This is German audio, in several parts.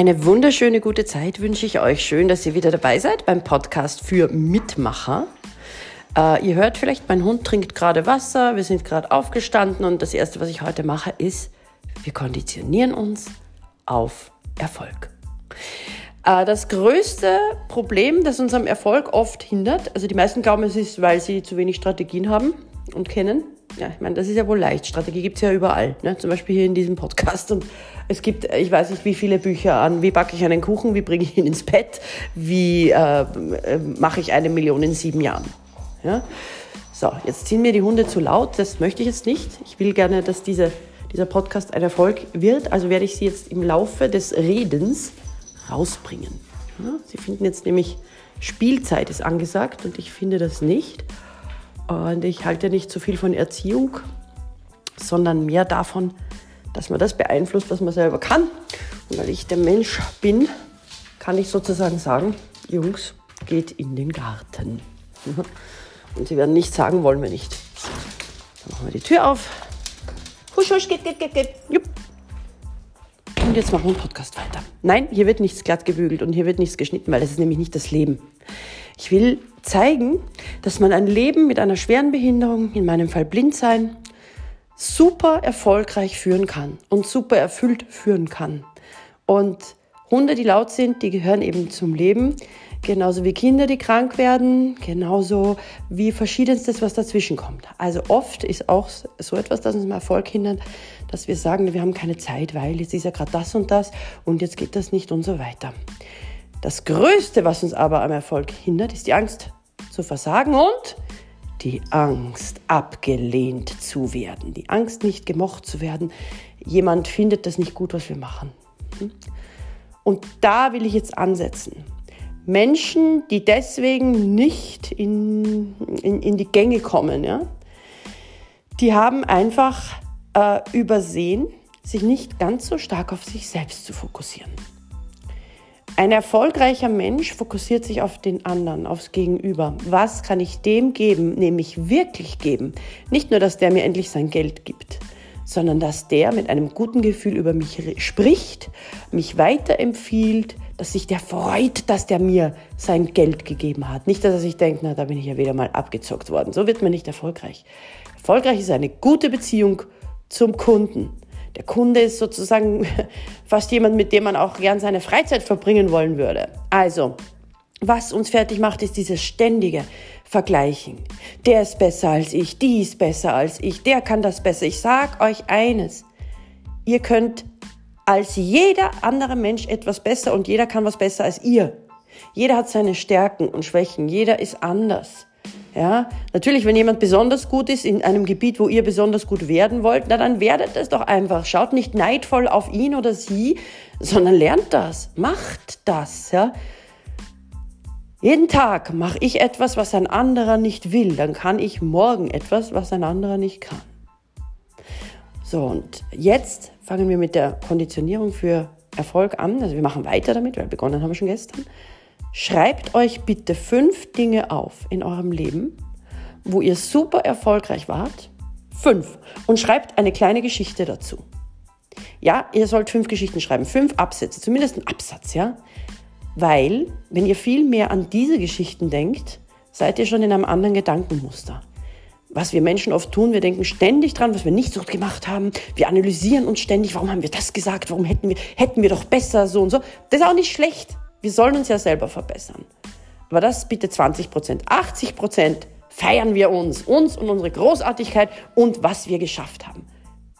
Eine wunderschöne gute Zeit wünsche ich euch. Schön, dass ihr wieder dabei seid beim Podcast für Mitmacher. Äh, ihr hört vielleicht, mein Hund trinkt gerade Wasser, wir sind gerade aufgestanden und das Erste, was ich heute mache, ist, wir konditionieren uns auf Erfolg. Äh, das größte Problem, das uns am Erfolg oft hindert, also die meisten glauben, es ist, weil sie zu wenig Strategien haben und kennen. Ja, ich meine, das ist ja wohl leicht. Strategie gibt es ja überall. Ne? Zum Beispiel hier in diesem Podcast. Und es gibt, ich weiß nicht, wie viele Bücher an, wie backe ich einen Kuchen, wie bringe ich ihn ins Bett, wie äh, äh, mache ich eine Million in sieben Jahren. Ja? So, jetzt ziehen mir die Hunde zu laut. Das möchte ich jetzt nicht. Ich will gerne, dass diese, dieser Podcast ein Erfolg wird. Also werde ich sie jetzt im Laufe des Redens rausbringen. Ja? Sie finden jetzt nämlich, Spielzeit ist angesagt und ich finde das nicht. Und ich halte nicht so viel von Erziehung, sondern mehr davon, dass man das beeinflusst, was man selber kann. Und weil ich der Mensch bin, kann ich sozusagen sagen, Jungs, geht in den Garten. Und sie werden nicht sagen, wollen wir nicht. Dann machen wir die Tür auf. Husch, husch, geht, geht, geht, geht. Jupp. Und jetzt machen wir den Podcast weiter. Nein, hier wird nichts glatt gebügelt und hier wird nichts geschnitten, weil das ist nämlich nicht das Leben. Ich will zeigen, dass man ein Leben mit einer schweren Behinderung, in meinem Fall blind sein, super erfolgreich führen kann und super erfüllt führen kann. Und Hunde, die laut sind, die gehören eben zum Leben, genauso wie Kinder, die krank werden, genauso wie verschiedenstes, was dazwischen kommt. Also oft ist auch so etwas, das uns mal Erfolg hindert, dass wir sagen, wir haben keine Zeit, weil jetzt ist ja gerade das und das und jetzt geht das nicht und so weiter. Das Größte, was uns aber am Erfolg hindert, ist die Angst zu versagen und die Angst, abgelehnt zu werden, die Angst, nicht gemocht zu werden. Jemand findet das nicht gut, was wir machen. Und da will ich jetzt ansetzen. Menschen, die deswegen nicht in, in, in die Gänge kommen, ja, die haben einfach äh, übersehen, sich nicht ganz so stark auf sich selbst zu fokussieren. Ein erfolgreicher Mensch fokussiert sich auf den anderen, aufs Gegenüber. Was kann ich dem geben, nämlich wirklich geben? Nicht nur, dass der mir endlich sein Geld gibt, sondern dass der mit einem guten Gefühl über mich spricht, mich weiterempfiehlt, dass sich der freut, dass der mir sein Geld gegeben hat. Nicht, dass er sich denkt, na, da bin ich ja wieder mal abgezockt worden. So wird man nicht erfolgreich. Erfolgreich ist eine gute Beziehung zum Kunden. Der Kunde ist sozusagen fast jemand, mit dem man auch gern seine Freizeit verbringen wollen würde. Also, was uns fertig macht, ist dieses ständige Vergleichen. Der ist besser als ich, die ist besser als ich, der kann das besser. Ich sag euch eines. Ihr könnt als jeder andere Mensch etwas besser und jeder kann was besser als ihr. Jeder hat seine Stärken und Schwächen. Jeder ist anders. Ja, natürlich, wenn jemand besonders gut ist in einem Gebiet, wo ihr besonders gut werden wollt, na dann werdet es doch einfach. Schaut nicht neidvoll auf ihn oder sie, sondern lernt das, macht das. Ja. Jeden Tag mache ich etwas, was ein anderer nicht will, dann kann ich morgen etwas, was ein anderer nicht kann. So, und jetzt fangen wir mit der Konditionierung für Erfolg an. Also wir machen weiter damit, weil begonnen haben wir schon gestern. Schreibt euch bitte fünf Dinge auf in eurem Leben, wo ihr super erfolgreich wart. Fünf. Und schreibt eine kleine Geschichte dazu. Ja, ihr sollt fünf Geschichten schreiben, fünf Absätze, zumindest ein Absatz, ja. Weil, wenn ihr viel mehr an diese Geschichten denkt, seid ihr schon in einem anderen Gedankenmuster. Was wir Menschen oft tun, wir denken ständig dran, was wir nicht so gemacht haben. Wir analysieren uns ständig, warum haben wir das gesagt, warum hätten wir, hätten wir doch besser so und so. Das ist auch nicht schlecht. Wir sollen uns ja selber verbessern. Aber das bitte 20 Prozent. 80 Prozent feiern wir uns, uns und unsere Großartigkeit und was wir geschafft haben.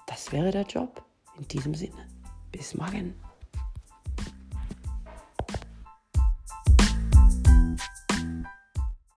Das wäre der Job. In diesem Sinne. Bis morgen.